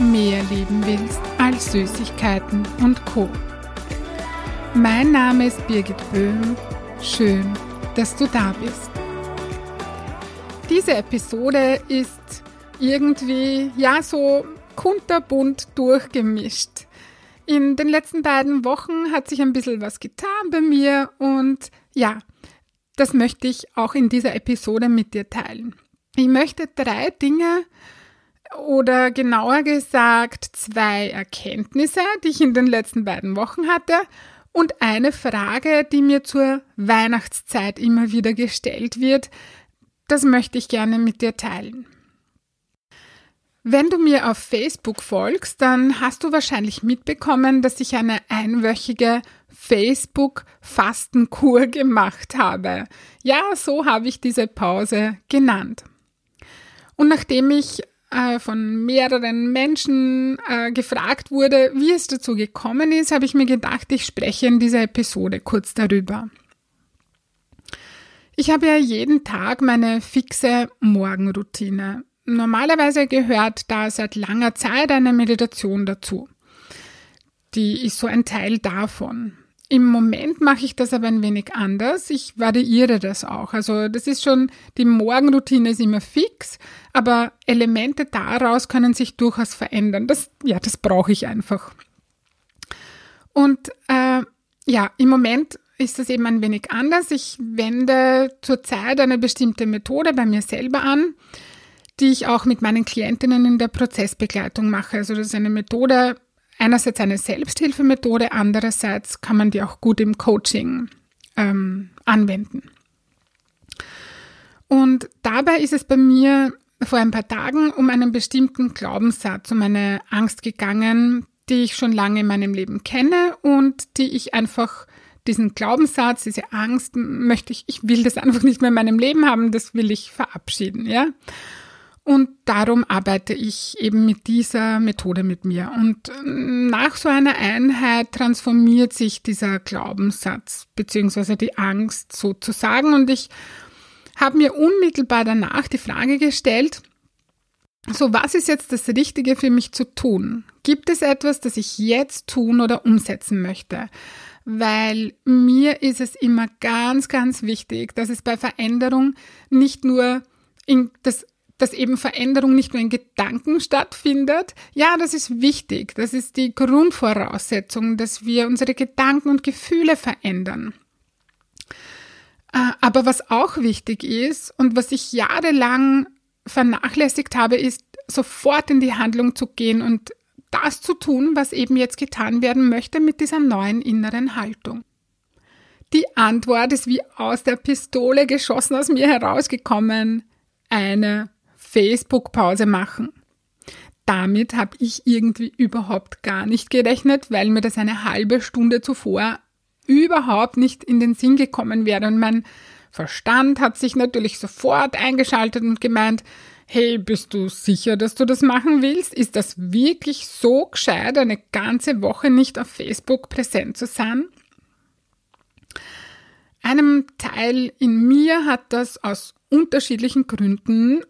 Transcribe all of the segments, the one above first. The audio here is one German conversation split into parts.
mehr lieben willst als Süßigkeiten und Co. Mein Name ist Birgit Böhm. Schön, dass du da bist. Diese Episode ist irgendwie, ja, so kunterbunt durchgemischt. In den letzten beiden Wochen hat sich ein bisschen was getan bei mir und ja, das möchte ich auch in dieser Episode mit dir teilen. Ich möchte drei Dinge oder genauer gesagt zwei Erkenntnisse, die ich in den letzten beiden Wochen hatte und eine Frage, die mir zur Weihnachtszeit immer wieder gestellt wird. Das möchte ich gerne mit dir teilen. Wenn du mir auf Facebook folgst, dann hast du wahrscheinlich mitbekommen, dass ich eine einwöchige Facebook-Fastenkur gemacht habe. Ja, so habe ich diese Pause genannt. Und nachdem ich äh, von mehreren Menschen äh, gefragt wurde, wie es dazu gekommen ist, habe ich mir gedacht, ich spreche in dieser Episode kurz darüber. Ich habe ja jeden Tag meine fixe Morgenroutine. Normalerweise gehört da seit langer Zeit eine Meditation dazu. Die ist so ein Teil davon. Im Moment mache ich das aber ein wenig anders. Ich variiere das auch. Also das ist schon, die Morgenroutine ist immer fix, aber Elemente daraus können sich durchaus verändern. Das, ja, das brauche ich einfach. Und äh, ja, im Moment ist das eben ein wenig anders. Ich wende zurzeit eine bestimmte Methode bei mir selber an, die ich auch mit meinen Klientinnen in der Prozessbegleitung mache. Also das ist eine Methode, einerseits eine Selbsthilfemethode, andererseits kann man die auch gut im Coaching ähm, anwenden. Und dabei ist es bei mir vor ein paar Tagen um einen bestimmten Glaubenssatz, um eine Angst gegangen, die ich schon lange in meinem Leben kenne und die ich einfach diesen Glaubenssatz, diese Angst möchte ich, ich will das einfach nicht mehr in meinem Leben haben, das will ich verabschieden, ja. Und darum arbeite ich eben mit dieser Methode mit mir. Und nach so einer Einheit transformiert sich dieser Glaubenssatz beziehungsweise die Angst sozusagen. Und ich habe mir unmittelbar danach die Frage gestellt, so was ist jetzt das Richtige für mich zu tun? Gibt es etwas, das ich jetzt tun oder umsetzen möchte? Weil mir ist es immer ganz, ganz wichtig, dass es bei Veränderung nicht nur in das dass eben Veränderung nicht nur in Gedanken stattfindet. Ja, das ist wichtig. Das ist die Grundvoraussetzung, dass wir unsere Gedanken und Gefühle verändern. Äh, aber was auch wichtig ist und was ich jahrelang vernachlässigt habe, ist sofort in die Handlung zu gehen und das zu tun, was eben jetzt getan werden möchte mit dieser neuen inneren Haltung. Die Antwort ist wie aus der Pistole geschossen aus mir herausgekommen. Eine Facebook-Pause machen. Damit habe ich irgendwie überhaupt gar nicht gerechnet, weil mir das eine halbe Stunde zuvor überhaupt nicht in den Sinn gekommen wäre. Und mein Verstand hat sich natürlich sofort eingeschaltet und gemeint, hey, bist du sicher, dass du das machen willst? Ist das wirklich so gescheit, eine ganze Woche nicht auf Facebook präsent zu sein? Einem Teil in mir hat das aus unterschiedlichen Gründen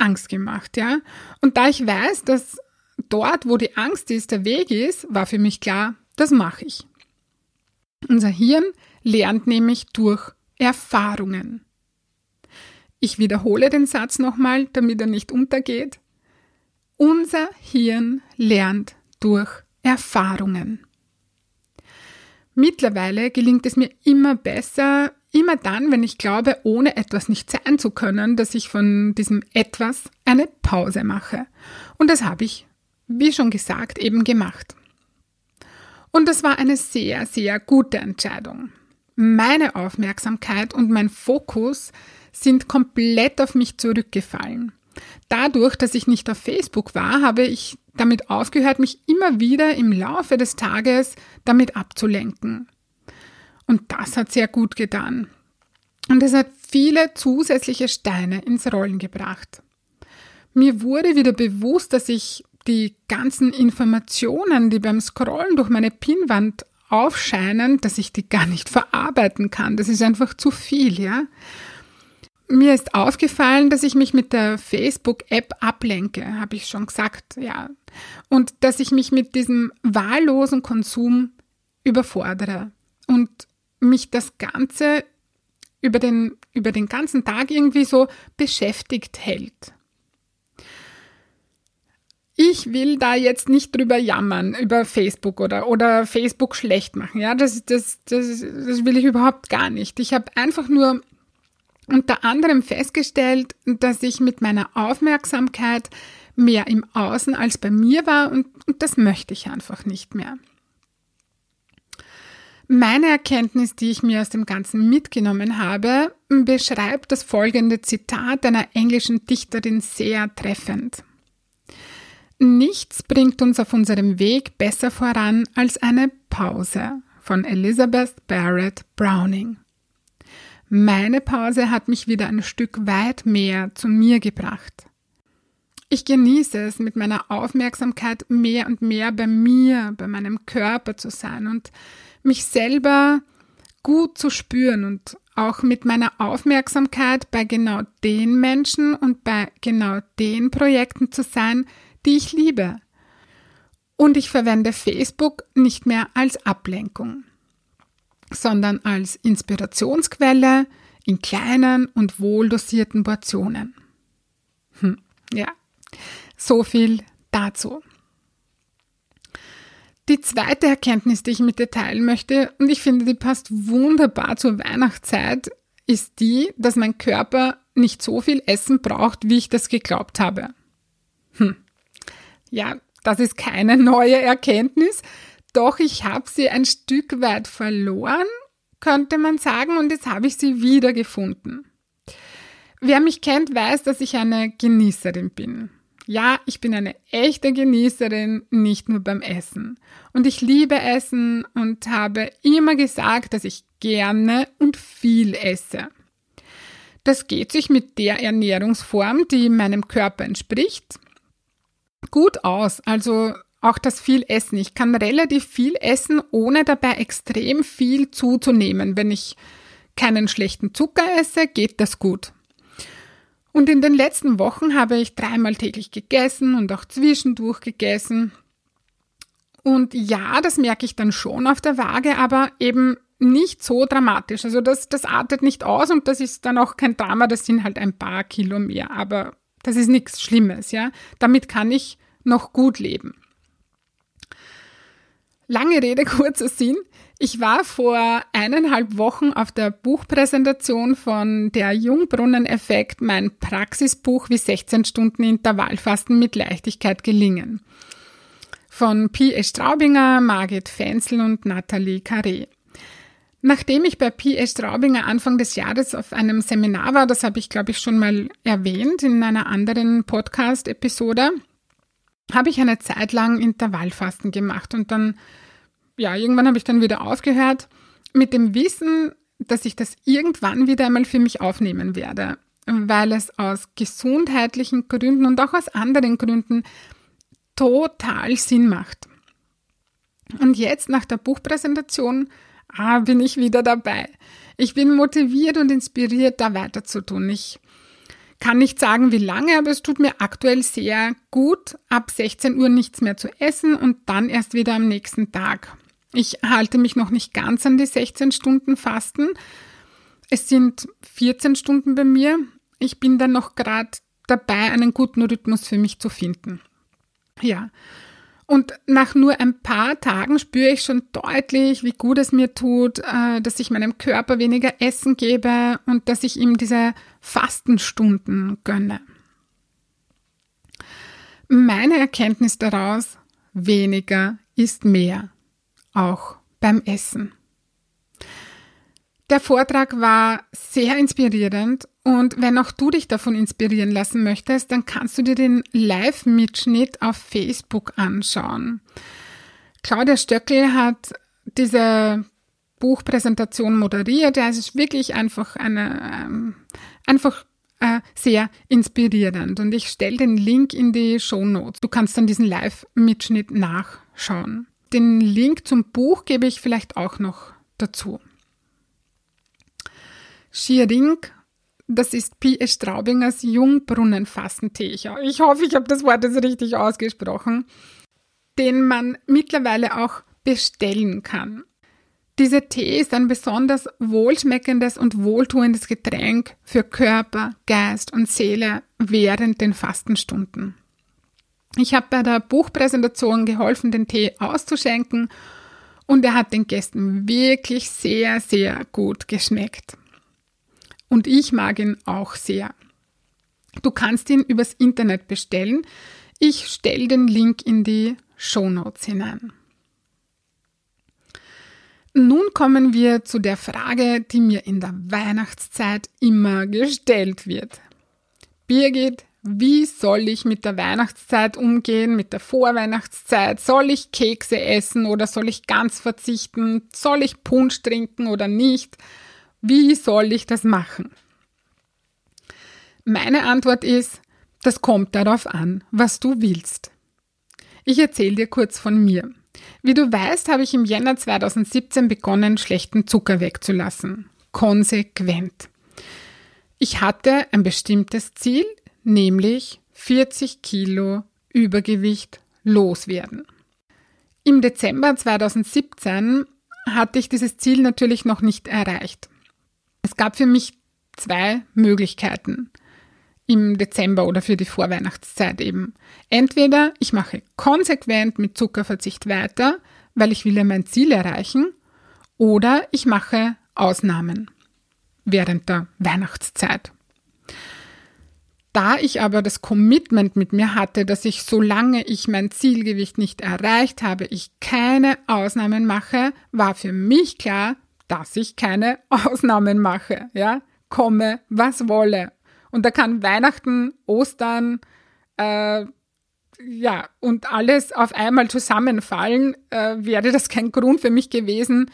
Angst gemacht, ja. Und da ich weiß, dass dort, wo die Angst ist, der Weg ist, war für mich klar, das mache ich. Unser Hirn lernt nämlich durch Erfahrungen. Ich wiederhole den Satz nochmal, damit er nicht untergeht. Unser Hirn lernt durch Erfahrungen. Mittlerweile gelingt es mir immer besser, Immer dann, wenn ich glaube, ohne etwas nicht sein zu können, dass ich von diesem etwas eine Pause mache. Und das habe ich, wie schon gesagt, eben gemacht. Und das war eine sehr, sehr gute Entscheidung. Meine Aufmerksamkeit und mein Fokus sind komplett auf mich zurückgefallen. dadurch, dass ich nicht auf Facebook war, habe ich damit aufgehört, mich immer wieder im Laufe des Tages damit abzulenken. Und das hat sehr gut getan. Und es hat viele zusätzliche Steine ins Rollen gebracht. Mir wurde wieder bewusst, dass ich die ganzen Informationen, die beim Scrollen durch meine Pinwand aufscheinen, dass ich die gar nicht verarbeiten kann. Das ist einfach zu viel, ja. Mir ist aufgefallen, dass ich mich mit der Facebook-App ablenke, habe ich schon gesagt, ja. Und dass ich mich mit diesem wahllosen Konsum überfordere und mich das Ganze über den, über den ganzen Tag irgendwie so beschäftigt hält. Ich will da jetzt nicht drüber jammern, über Facebook oder, oder Facebook schlecht machen. Ja, das, das, das, das will ich überhaupt gar nicht. Ich habe einfach nur unter anderem festgestellt, dass ich mit meiner Aufmerksamkeit mehr im Außen als bei mir war und, und das möchte ich einfach nicht mehr. Meine Erkenntnis, die ich mir aus dem Ganzen mitgenommen habe, beschreibt das folgende Zitat einer englischen Dichterin sehr treffend. Nichts bringt uns auf unserem Weg besser voran als eine Pause von Elizabeth Barrett Browning. Meine Pause hat mich wieder ein Stück weit mehr zu mir gebracht. Ich genieße es, mit meiner Aufmerksamkeit mehr und mehr bei mir, bei meinem Körper zu sein und mich selber gut zu spüren und auch mit meiner Aufmerksamkeit bei genau den Menschen und bei genau den Projekten zu sein, die ich liebe. Und ich verwende Facebook nicht mehr als Ablenkung sondern als Inspirationsquelle in kleinen und wohldosierten Portionen. Hm, ja, so viel dazu. Die zweite Erkenntnis, die ich mit dir teilen möchte, und ich finde, die passt wunderbar zur Weihnachtszeit, ist die, dass mein Körper nicht so viel Essen braucht, wie ich das geglaubt habe. Hm. Ja, das ist keine neue Erkenntnis, doch ich habe sie ein Stück weit verloren, könnte man sagen, und jetzt habe ich sie wiedergefunden. Wer mich kennt, weiß, dass ich eine Genießerin bin. Ja, ich bin eine echte Genießerin, nicht nur beim Essen. Und ich liebe Essen und habe immer gesagt, dass ich gerne und viel esse. Das geht sich mit der Ernährungsform, die meinem Körper entspricht, gut aus. Also auch das viel Essen. Ich kann relativ viel essen, ohne dabei extrem viel zuzunehmen. Wenn ich keinen schlechten Zucker esse, geht das gut. Und in den letzten Wochen habe ich dreimal täglich gegessen und auch zwischendurch gegessen. Und ja, das merke ich dann schon auf der Waage, aber eben nicht so dramatisch. Also das, das artet nicht aus und das ist dann auch kein Drama, das sind halt ein paar Kilo mehr, aber das ist nichts Schlimmes, ja. Damit kann ich noch gut leben. Lange Rede, kurzer Sinn. Ich war vor eineinhalb Wochen auf der Buchpräsentation von Der Jungbrunnen-Effekt, mein Praxisbuch wie 16 Stunden Intervallfasten mit Leichtigkeit gelingen. Von P. Straubinger, Margit Fenzel und Nathalie Carré. Nachdem ich bei P. Straubinger Anfang des Jahres auf einem Seminar war, das habe ich glaube ich schon mal erwähnt in einer anderen Podcast-Episode, habe ich eine Zeit lang Intervallfasten gemacht und dann ja, irgendwann habe ich dann wieder aufgehört mit dem Wissen, dass ich das irgendwann wieder einmal für mich aufnehmen werde, weil es aus gesundheitlichen Gründen und auch aus anderen Gründen total Sinn macht. Und jetzt nach der Buchpräsentation ah, bin ich wieder dabei. Ich bin motiviert und inspiriert, da weiterzutun. Ich kann nicht sagen, wie lange, aber es tut mir aktuell sehr gut, ab 16 Uhr nichts mehr zu essen und dann erst wieder am nächsten Tag. Ich halte mich noch nicht ganz an die 16 Stunden Fasten. Es sind 14 Stunden bei mir. Ich bin dann noch gerade dabei, einen guten Rhythmus für mich zu finden. Ja. Und nach nur ein paar Tagen spüre ich schon deutlich, wie gut es mir tut, äh, dass ich meinem Körper weniger Essen gebe und dass ich ihm diese Fastenstunden gönne. Meine Erkenntnis daraus, weniger ist mehr auch beim Essen. Der Vortrag war sehr inspirierend und wenn auch du dich davon inspirieren lassen möchtest, dann kannst du dir den Live-Mitschnitt auf Facebook anschauen. Claudia Stöckel hat diese Buchpräsentation moderiert. Ja, es ist wirklich einfach eine, ähm, einfach äh, sehr inspirierend. Und ich stelle den Link in die Show Notes. Du kannst dann diesen Live-Mitschnitt nachschauen. Den Link zum Buch gebe ich vielleicht auch noch dazu. Schiering, das ist P. S. Straubingers Jungbrunnenfassentee. Ich hoffe, ich habe das Wort jetzt richtig ausgesprochen, den man mittlerweile auch bestellen kann. Dieser Tee ist ein besonders wohlschmeckendes und wohltuendes Getränk für Körper, Geist und Seele während den Fastenstunden. Ich habe bei der Buchpräsentation geholfen, den Tee auszuschenken und er hat den Gästen wirklich sehr, sehr gut geschmeckt. Und ich mag ihn auch sehr. Du kannst ihn übers Internet bestellen. Ich stelle den Link in die Show Notes hinein. Nun kommen wir zu der Frage, die mir in der Weihnachtszeit immer gestellt wird. Birgit, wie soll ich mit der Weihnachtszeit umgehen, mit der Vorweihnachtszeit? Soll ich Kekse essen oder soll ich ganz verzichten? Soll ich Punsch trinken oder nicht? Wie soll ich das machen? Meine Antwort ist, das kommt darauf an, was du willst. Ich erzähle dir kurz von mir. Wie du weißt, habe ich im Jänner 2017 begonnen, schlechten Zucker wegzulassen. Konsequent. Ich hatte ein bestimmtes Ziel, nämlich 40 Kilo Übergewicht loswerden. Im Dezember 2017 hatte ich dieses Ziel natürlich noch nicht erreicht. Es gab für mich zwei Möglichkeiten im Dezember oder für die Vorweihnachtszeit eben. Entweder ich mache konsequent mit Zuckerverzicht weiter, weil ich will ja mein Ziel erreichen, oder ich mache Ausnahmen während der Weihnachtszeit. Da ich aber das Commitment mit mir hatte, dass ich, solange ich mein Zielgewicht nicht erreicht habe, ich keine Ausnahmen mache, war für mich klar, dass ich keine Ausnahmen mache, ja, komme, was wolle. Und da kann Weihnachten, Ostern, äh, ja, und alles auf einmal zusammenfallen, äh, wäre das kein Grund für mich gewesen,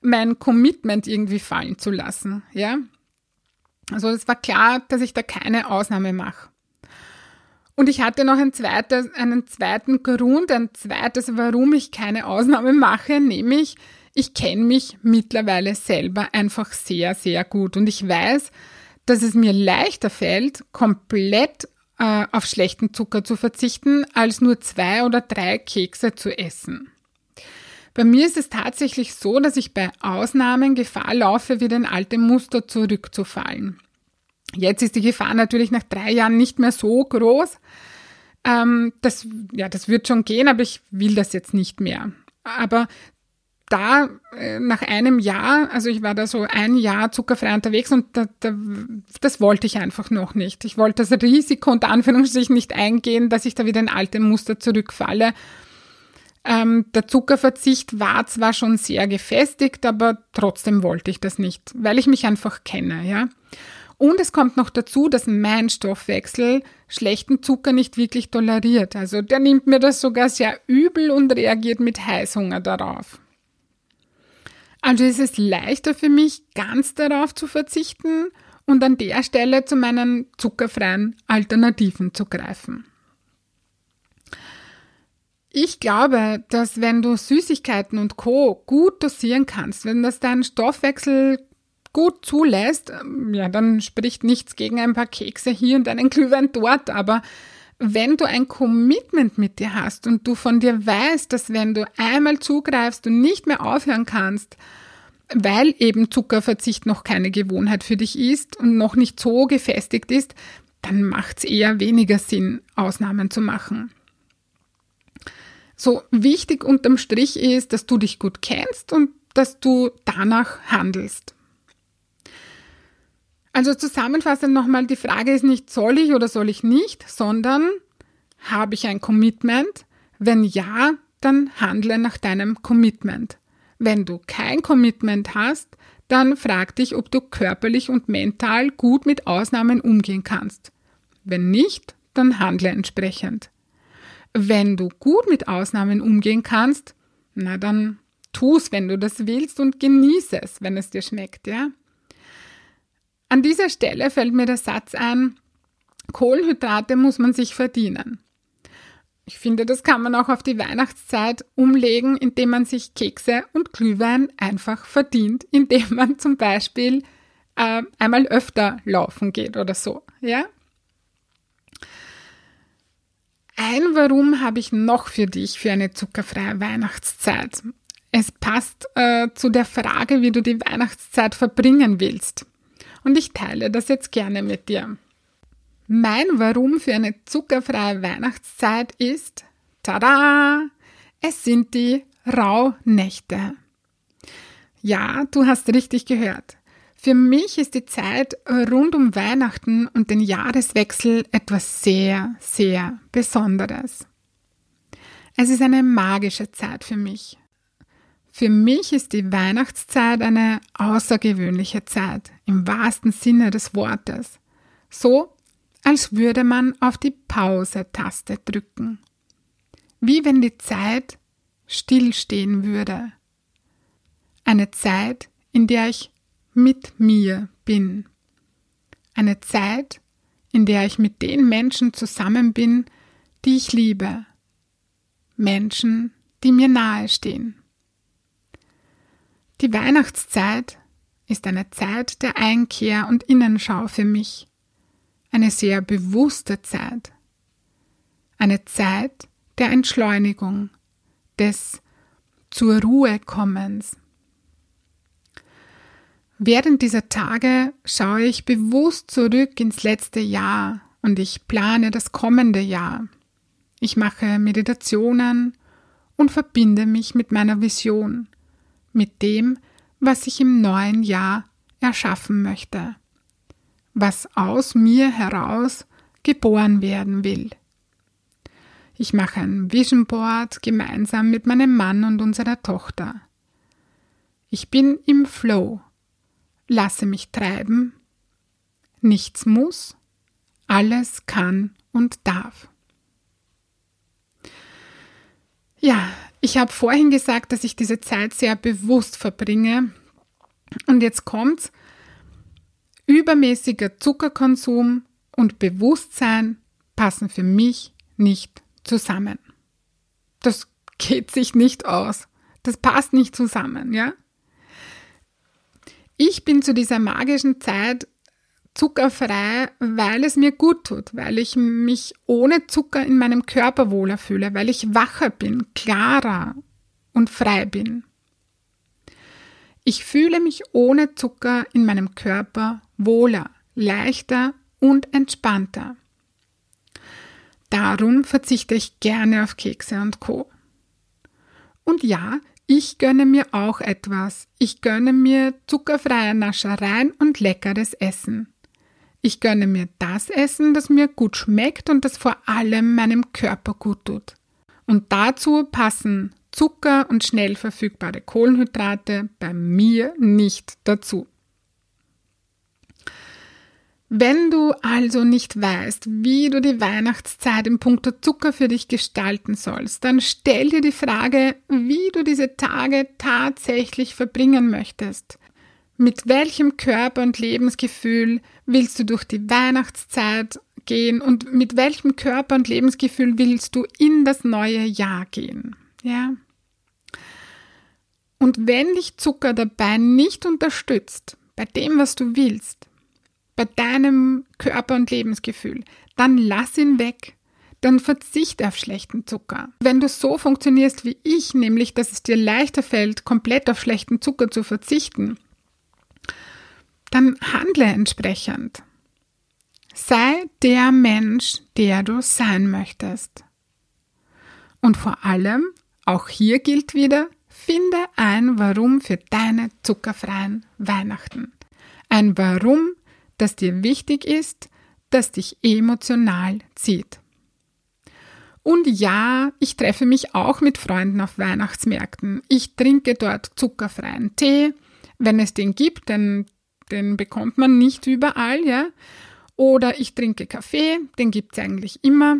mein Commitment irgendwie fallen zu lassen, ja. Also es war klar, dass ich da keine Ausnahme mache. Und ich hatte noch ein zweites, einen zweiten Grund, ein zweites, warum ich keine Ausnahme mache, nämlich ich kenne mich mittlerweile selber einfach sehr, sehr gut und ich weiß, dass es mir leichter fällt, komplett äh, auf schlechten Zucker zu verzichten, als nur zwei oder drei Kekse zu essen. Bei mir ist es tatsächlich so, dass ich bei Ausnahmen Gefahr laufe, wieder in alte Muster zurückzufallen. Jetzt ist die Gefahr natürlich nach drei Jahren nicht mehr so groß. Ähm, das, ja, das wird schon gehen, aber ich will das jetzt nicht mehr. Aber da äh, nach einem Jahr, also ich war da so ein Jahr zuckerfrei unterwegs und da, da, das wollte ich einfach noch nicht. Ich wollte das Risiko unter Anführungsstrichen nicht eingehen, dass ich da wieder in alte Muster zurückfalle. Ähm, der Zuckerverzicht war zwar schon sehr gefestigt, aber trotzdem wollte ich das nicht, weil ich mich einfach kenne, ja. Und es kommt noch dazu, dass mein Stoffwechsel schlechten Zucker nicht wirklich toleriert. Also der nimmt mir das sogar sehr übel und reagiert mit Heißhunger darauf. Also ist es leichter für mich, ganz darauf zu verzichten und an der Stelle zu meinen zuckerfreien Alternativen zu greifen. Ich glaube, dass wenn du Süßigkeiten und Co. gut dosieren kannst, wenn das deinen Stoffwechsel gut zulässt, ja, dann spricht nichts gegen ein paar Kekse hier und einen Glühwein dort, aber wenn du ein Commitment mit dir hast und du von dir weißt, dass wenn du einmal zugreifst, du nicht mehr aufhören kannst, weil eben Zuckerverzicht noch keine Gewohnheit für dich ist und noch nicht so gefestigt ist, dann macht es eher weniger Sinn, Ausnahmen zu machen. So wichtig unterm Strich ist, dass du dich gut kennst und dass du danach handelst. Also zusammenfassend nochmal, die Frage ist nicht, soll ich oder soll ich nicht, sondern habe ich ein Commitment? Wenn ja, dann handle nach deinem Commitment. Wenn du kein Commitment hast, dann frag dich, ob du körperlich und mental gut mit Ausnahmen umgehen kannst. Wenn nicht, dann handle entsprechend. Wenn du gut mit Ausnahmen umgehen kannst, na dann tu es, wenn du das willst und genieße es, wenn es dir schmeckt, ja. An dieser Stelle fällt mir der Satz ein, Kohlenhydrate muss man sich verdienen. Ich finde, das kann man auch auf die Weihnachtszeit umlegen, indem man sich Kekse und Glühwein einfach verdient, indem man zum Beispiel äh, einmal öfter laufen geht oder so. Ja? Ein Warum habe ich noch für dich für eine zuckerfreie Weihnachtszeit. Es passt äh, zu der Frage, wie du die Weihnachtszeit verbringen willst. Und ich teile das jetzt gerne mit dir. Mein Warum für eine zuckerfreie Weihnachtszeit ist, tada, es sind die Rauhnächte. Ja, du hast richtig gehört. Für mich ist die Zeit rund um Weihnachten und den Jahreswechsel etwas sehr, sehr Besonderes. Es ist eine magische Zeit für mich. Für mich ist die Weihnachtszeit eine außergewöhnliche Zeit im wahrsten Sinne des Wortes. So als würde man auf die Pause-Taste drücken. Wie wenn die Zeit stillstehen würde. Eine Zeit, in der ich mit mir bin. Eine Zeit, in der ich mit den Menschen zusammen bin, die ich liebe. Menschen, die mir nahestehen. Die Weihnachtszeit ist eine Zeit der Einkehr und Innenschau für mich eine sehr bewusste Zeit, eine Zeit der Entschleunigung, des zur Ruhe kommens. Während dieser Tage schaue ich bewusst zurück ins letzte Jahr und ich plane das kommende Jahr. Ich mache Meditationen und verbinde mich mit meiner Vision, mit dem, was ich im neuen Jahr erschaffen möchte was aus mir heraus geboren werden will. Ich mache ein Vision Board gemeinsam mit meinem Mann und unserer Tochter. Ich bin im Flow, lasse mich treiben, nichts muss, alles kann und darf. Ja, ich habe vorhin gesagt, dass ich diese Zeit sehr bewusst verbringe. Und jetzt kommt's, Übermäßiger Zuckerkonsum und Bewusstsein passen für mich nicht zusammen. Das geht sich nicht aus. Das passt nicht zusammen, ja? Ich bin zu dieser magischen Zeit zuckerfrei, weil es mir gut tut, weil ich mich ohne Zucker in meinem Körper wohler fühle, weil ich wacher bin, klarer und frei bin. Ich fühle mich ohne Zucker in meinem Körper wohler, leichter und entspannter. Darum verzichte ich gerne auf Kekse und Co. Und ja, ich gönne mir auch etwas. Ich gönne mir zuckerfreie Naschereien und leckeres Essen. Ich gönne mir das Essen, das mir gut schmeckt und das vor allem meinem Körper gut tut. Und dazu passen Zucker und schnell verfügbare Kohlenhydrate bei mir nicht dazu. Wenn du also nicht weißt, wie du die Weihnachtszeit im Punkto Zucker für dich gestalten sollst, dann stell dir die Frage, wie du diese Tage tatsächlich verbringen möchtest. Mit welchem Körper und Lebensgefühl willst du durch die Weihnachtszeit gehen und mit welchem Körper und Lebensgefühl willst du in das neue Jahr gehen? Ja? Und wenn dich Zucker dabei nicht unterstützt, bei dem, was du willst, bei deinem Körper und Lebensgefühl, dann lass ihn weg. Dann verzichte auf schlechten Zucker. Wenn du so funktionierst wie ich, nämlich dass es dir leichter fällt, komplett auf schlechten Zucker zu verzichten, dann handle entsprechend. Sei der Mensch, der du sein möchtest. Und vor allem, auch hier gilt wieder, finde ein Warum für deine zuckerfreien Weihnachten. Ein Warum, das dir wichtig ist, das dich emotional zieht. Und ja, ich treffe mich auch mit Freunden auf Weihnachtsmärkten. Ich trinke dort zuckerfreien Tee. wenn es den gibt, denn den bekommt man nicht überall, ja. Oder ich trinke Kaffee, den gibt es eigentlich immer.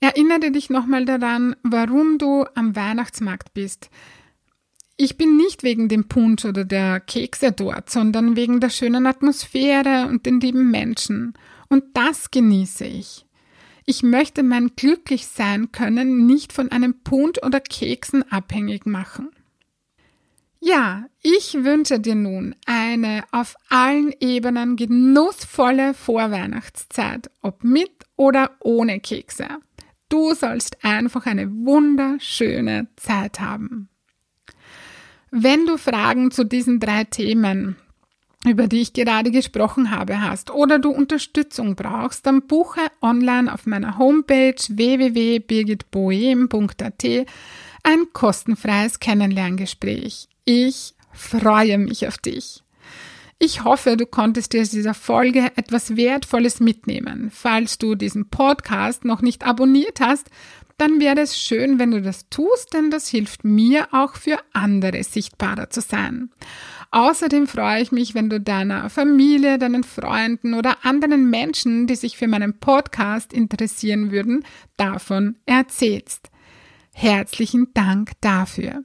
Erinnere dich nochmal daran, warum du am Weihnachtsmarkt bist. Ich bin nicht wegen dem Punsch oder der Kekse dort, sondern wegen der schönen Atmosphäre und den lieben Menschen. Und das genieße ich. Ich möchte mein Glücklichsein können nicht von einem Punsch oder Keksen abhängig machen. Ja, ich wünsche dir nun eine auf allen Ebenen genussvolle Vorweihnachtszeit, ob mit oder ohne Kekse. Du sollst einfach eine wunderschöne Zeit haben. Wenn du Fragen zu diesen drei Themen, über die ich gerade gesprochen habe, hast oder du Unterstützung brauchst, dann buche online auf meiner Homepage www.birgitboehm.at ein kostenfreies Kennenlerngespräch. Ich freue mich auf dich. Ich hoffe, du konntest dir aus dieser Folge etwas Wertvolles mitnehmen. Falls du diesen Podcast noch nicht abonniert hast, dann wäre es schön, wenn du das tust, denn das hilft mir auch für andere sichtbarer zu sein. Außerdem freue ich mich, wenn du deiner Familie, deinen Freunden oder anderen Menschen, die sich für meinen Podcast interessieren würden, davon erzählst. Herzlichen Dank dafür.